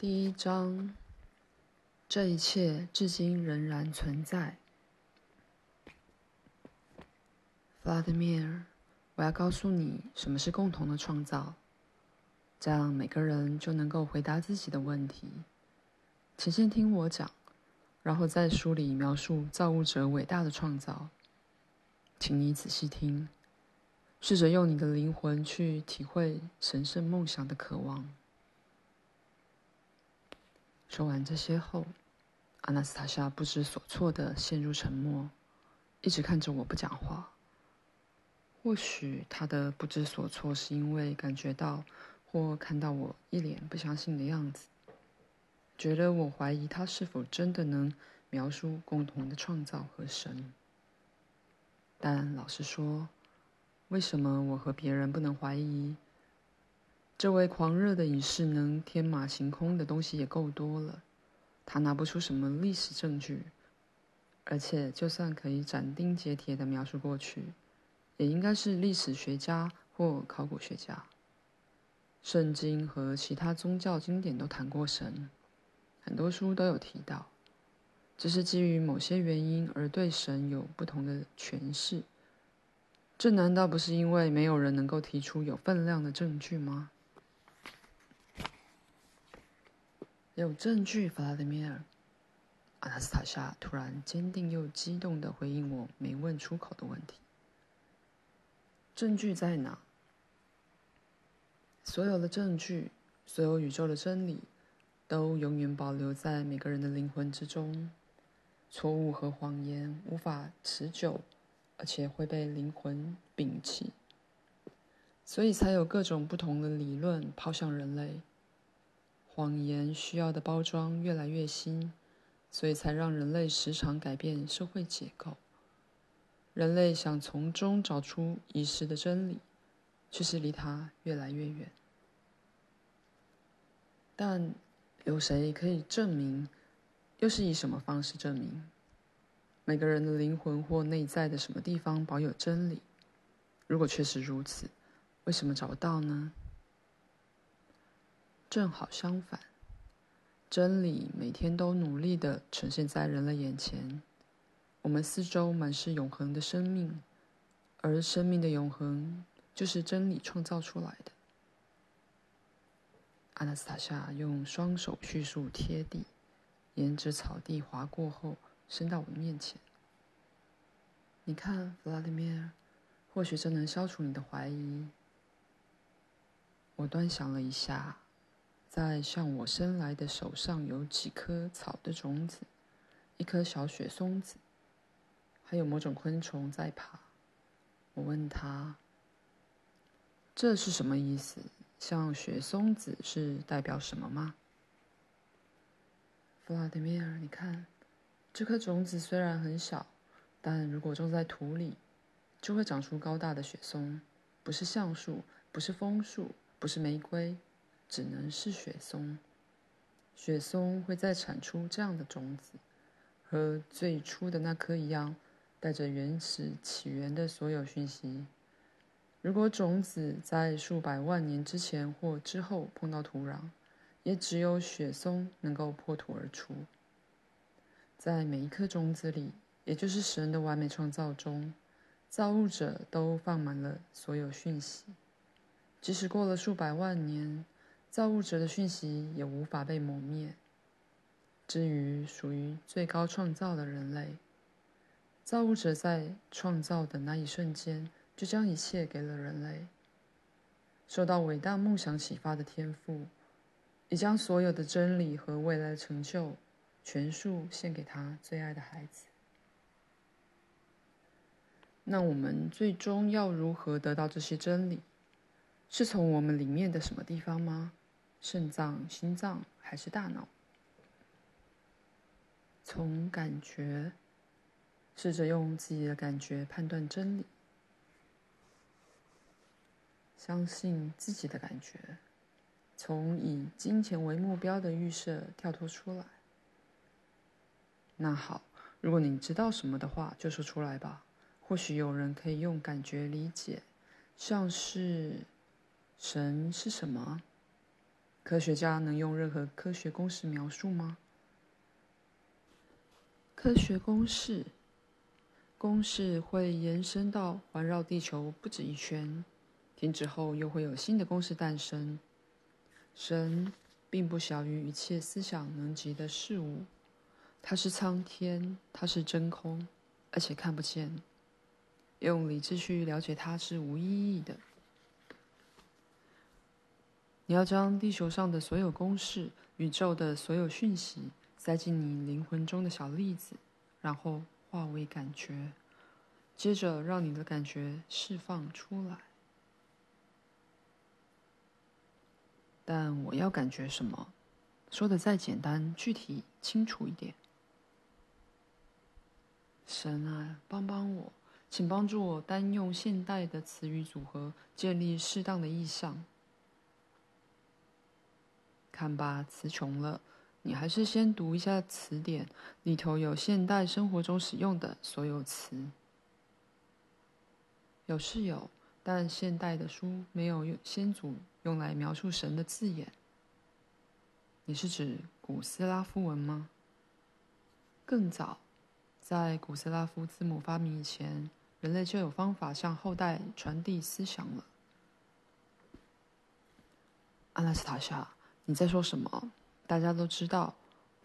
第一章，这一切至今仍然存在。弗拉德米尔，我要告诉你什么是共同的创造，这样每个人就能够回答自己的问题。请先听我讲，然后在书里描述造物者伟大的创造。请你仔细听，试着用你的灵魂去体会神圣梦想的渴望。说完这些后，阿纳斯塔夏不知所措地陷入沉默，一直看着我不讲话。或许他的不知所措是因为感觉到或看到我一脸不相信的样子，觉得我怀疑他是否真的能描述共同的创造和神。但老实说，为什么我和别人不能怀疑？这位狂热的隐士能天马行空的东西也够多了，他拿不出什么历史证据，而且就算可以斩钉截铁地描述过去，也应该是历史学家或考古学家。圣经和其他宗教经典都谈过神，很多书都有提到，这是基于某些原因而对神有不同的诠释。这难道不是因为没有人能够提出有分量的证据吗？有证据，弗拉德米尔。阿纳斯塔夏突然坚定又激动地回应我没问出口的问题：“证据在哪？所有的证据，所有宇宙的真理，都永远保留在每个人的灵魂之中。错误和谎言无法持久，而且会被灵魂摒弃，所以才有各种不同的理论抛向人类。”谎言需要的包装越来越新，所以才让人类时常改变社会结构。人类想从中找出遗失的真理，却是离它越来越远。但有谁可以证明？又是以什么方式证明？每个人的灵魂或内在的什么地方保有真理？如果确实如此，为什么找不到呢？正好相反，真理每天都努力的呈现在人类眼前。我们四周满是永恒的生命，而生命的永恒就是真理创造出来的。阿纳斯塔夏用双手迅速贴地，沿着草地滑过后，伸到我的面前。你看，弗拉德米尔，或许这能消除你的怀疑。我端详了一下。在向我伸来的手上有几颗草的种子，一颗小雪松子，还有某种昆虫在爬。我问他：“这是什么意思？像雪松子是代表什么吗？”弗拉德米尔，你看，这颗种子虽然很小，但如果种在土里，就会长出高大的雪松，不是橡树，不是枫树，不是玫瑰。只能是雪松，雪松会再产出这样的种子，和最初的那颗一样，带着原始起源的所有讯息。如果种子在数百万年之前或之后碰到土壤，也只有雪松能够破土而出。在每一颗种子里，也就是神的完美创造中，造物者都放满了所有讯息，即使过了数百万年。造物者的讯息也无法被磨灭。至于属于最高创造的人类，造物者在创造的那一瞬间就将一切给了人类。受到伟大梦想启发的天赋，也将所有的真理和未来的成就全数献给他最爱的孩子。那我们最终要如何得到这些真理？是从我们里面的什么地方吗？肾脏、心脏还是大脑？从感觉，试着用自己的感觉判断真理，相信自己的感觉，从以金钱为目标的预设跳脱出来。那好，如果你知道什么的话，就说出来吧。或许有人可以用感觉理解，像是神是什么？科学家能用任何科学公式描述吗？科学公式，公式会延伸到环绕地球不止一圈，停止后又会有新的公式诞生。神并不小于一切思想能及的事物，它是苍天，它是真空，而且看不见。用理智去了解它是无意义的。你要将地球上的所有公式、宇宙的所有讯息塞进你灵魂中的小粒子，然后化为感觉，接着让你的感觉释放出来。但我要感觉什么？说的再简单、具体、清楚一点。神啊，帮帮我，请帮助我单用现代的词语组合建立适当的意象。看吧，词穷了，你还是先读一下词典，里头有现代生活中使用的所有词。有是有，但现代的书没有用先祖用来描述神的字眼。你是指古斯拉夫文吗？更早，在古斯拉夫字母发明以前，人类就有方法向后代传递思想了。阿拉斯塔夏，你在说什么？大家都知道，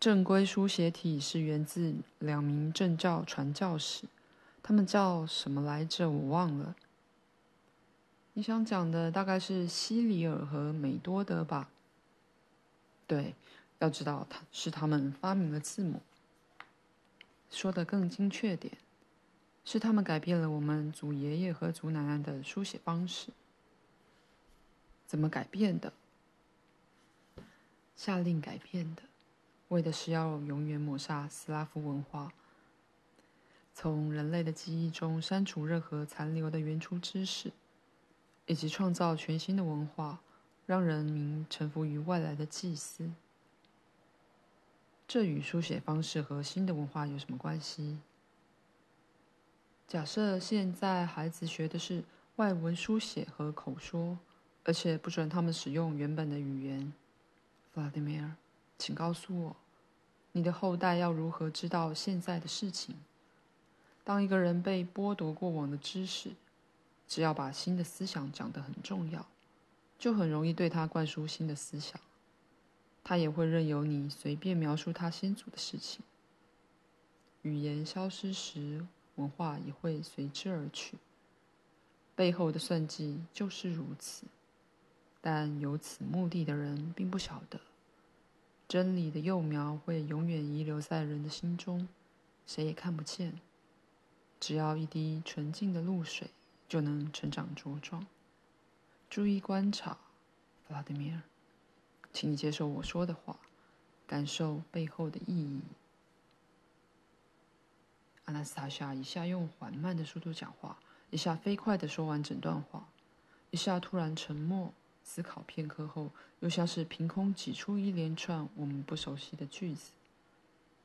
正规书写体是源自两名正教传教士，他们叫什么来着？我忘了。你想讲的大概是西里尔和美多德吧？对，要知道他是他们发明了字母。说的更精确点，是他们改变了我们祖爷爷和祖奶奶的书写方式。怎么改变的？下令改变的，为的是要永远抹杀斯拉夫文化，从人类的记忆中删除任何残留的原初知识。以及创造全新的文化，让人民臣服于外来的祭司。这与书写方式和新的文化有什么关系？假设现在孩子学的是外文书写和口说，而且不准他们使用原本的语言。弗拉迪米尔，请告诉我，你的后代要如何知道现在的事情？当一个人被剥夺过往的知识，只要把新的思想讲得很重要，就很容易对他灌输新的思想。他也会任由你随便描述他先祖的事情。语言消失时，文化也会随之而去。背后的算计就是如此。但有此目的的人并不晓得，真理的幼苗会永远遗留在人的心中，谁也看不见。只要一滴纯净的露水。就能成长茁壮。注意观察，弗拉德米尔，请你接受我说的话，感受背后的意义。阿纳斯塔夏一下用缓慢的速度讲话，一下飞快地说完整段话，一下突然沉默，思考片刻后，又像是凭空挤出一连串我们不熟悉的句子。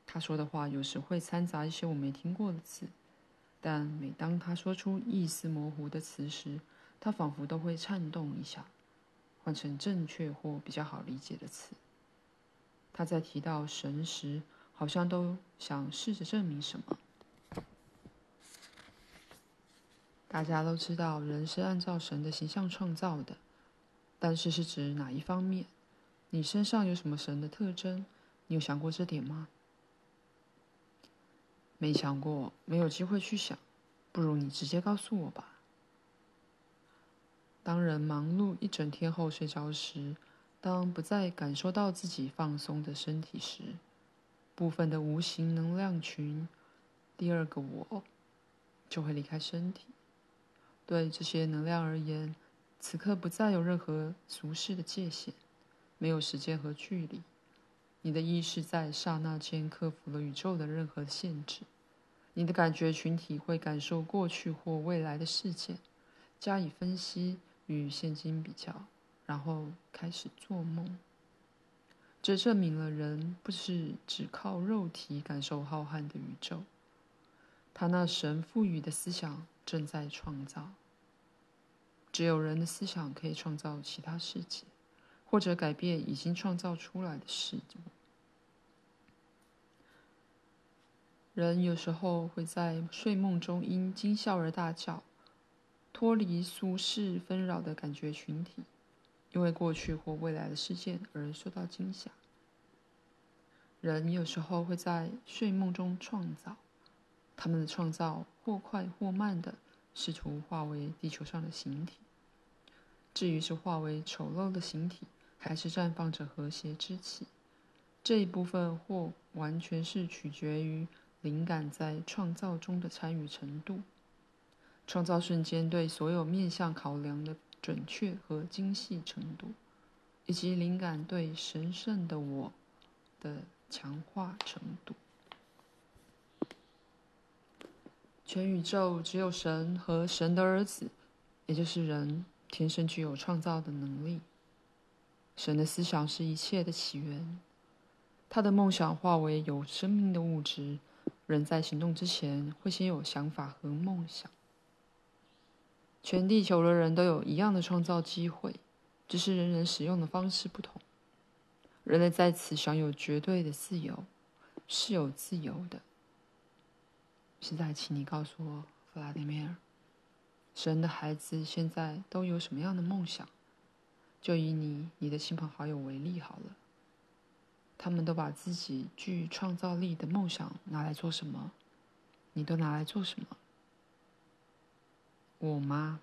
他说的话有时会掺杂一些我没听过的字。但每当他说出意思模糊的词时，他仿佛都会颤动一下，换成正确或比较好理解的词。他在提到神时，好像都想试着证明什么。大家都知道人是按照神的形象创造的，但是是指哪一方面？你身上有什么神的特征？你有想过这点吗？没想过，没有机会去想，不如你直接告诉我吧。当人忙碌一整天后睡着时，当不再感受到自己放松的身体时，部分的无形能量群，第二个我，就会离开身体。对这些能量而言，此刻不再有任何俗世的界限，没有时间和距离。你的意识在刹那间克服了宇宙的任何限制，你的感觉群体会感受过去或未来的事件，加以分析与现今比较，然后开始做梦。这证明了人不是只靠肉体感受浩瀚的宇宙，他那神赋予的思想正在创造。只有人的思想可以创造其他世界。或者改变已经创造出来的世界。人有时候会在睡梦中因惊吓而大叫，脱离俗世纷扰的感觉群体，因为过去或未来的事件而受到惊吓。人有时候会在睡梦中创造，他们的创造或快或慢的试图化为地球上的形体。至于是化为丑陋的形体，还是绽放着和谐之气，这一部分或完全是取决于灵感在创造中的参与程度，创造瞬间对所有面向考量的准确和精细程度，以及灵感对神圣的我的强化程度。全宇宙只有神和神的儿子，也就是人，天生具有创造的能力。神的思想是一切的起源，他的梦想化为有生命的物质。人在行动之前，会先有想法和梦想。全地球的人都有一样的创造机会，只是人人使用的方式不同。人类在此享有绝对的自由，是有自由的。现在，请你告诉我，弗拉迪米尔，神的孩子现在都有什么样的梦想？就以你、你的亲朋好友为例好了。他们都把自己具创造力的梦想拿来做什么？你都拿来做什么？我吗？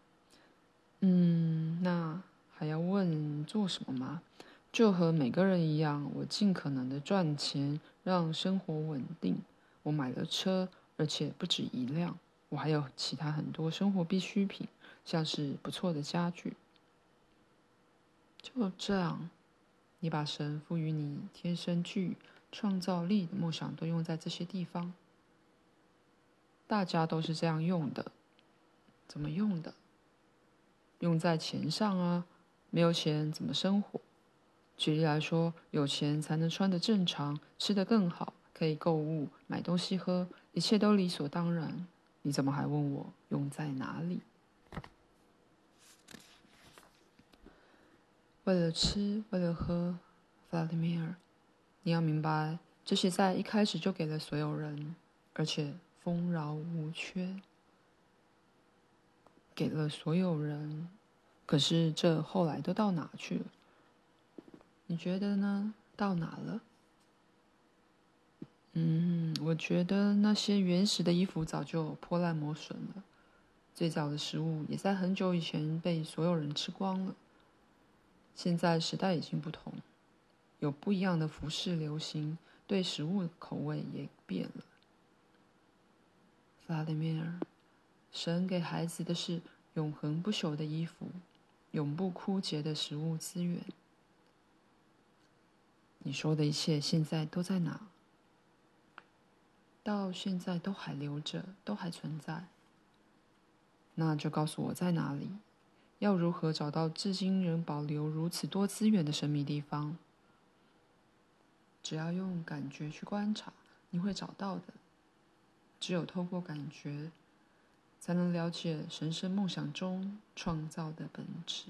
嗯，那还要问做什么吗？就和每个人一样，我尽可能的赚钱，让生活稳定。我买了车，而且不止一辆。我还有其他很多生活必需品，像是不错的家具。就这样，你把神赋予你天生具创造力的梦想都用在这些地方。大家都是这样用的，怎么用的？用在钱上啊！没有钱怎么生活？举例来说，有钱才能穿得正常，吃得更好，可以购物、买东西喝，一切都理所当然。你怎么还问我用在哪里？为了吃，为了喝，弗拉迪米尔，你要明白，这些在一开始就给了所有人，而且丰饶无缺，给了所有人。可是这后来都到哪去了？你觉得呢？到哪了？嗯，我觉得那些原始的衣服早就破烂磨损了，最早的食物也在很久以前被所有人吃光了。现在时代已经不同，有不一样的服饰流行，对食物的口味也变了。弗拉迪米尔，神给孩子的是永恒不朽的衣服，永不枯竭的食物资源。你说的一切现在都在哪？到现在都还留着，都还存在。那就告诉我在哪里。要如何找到至今仍保留如此多资源的神秘地方？只要用感觉去观察，你会找到的。只有透过感觉，才能了解神圣梦想中创造的本质。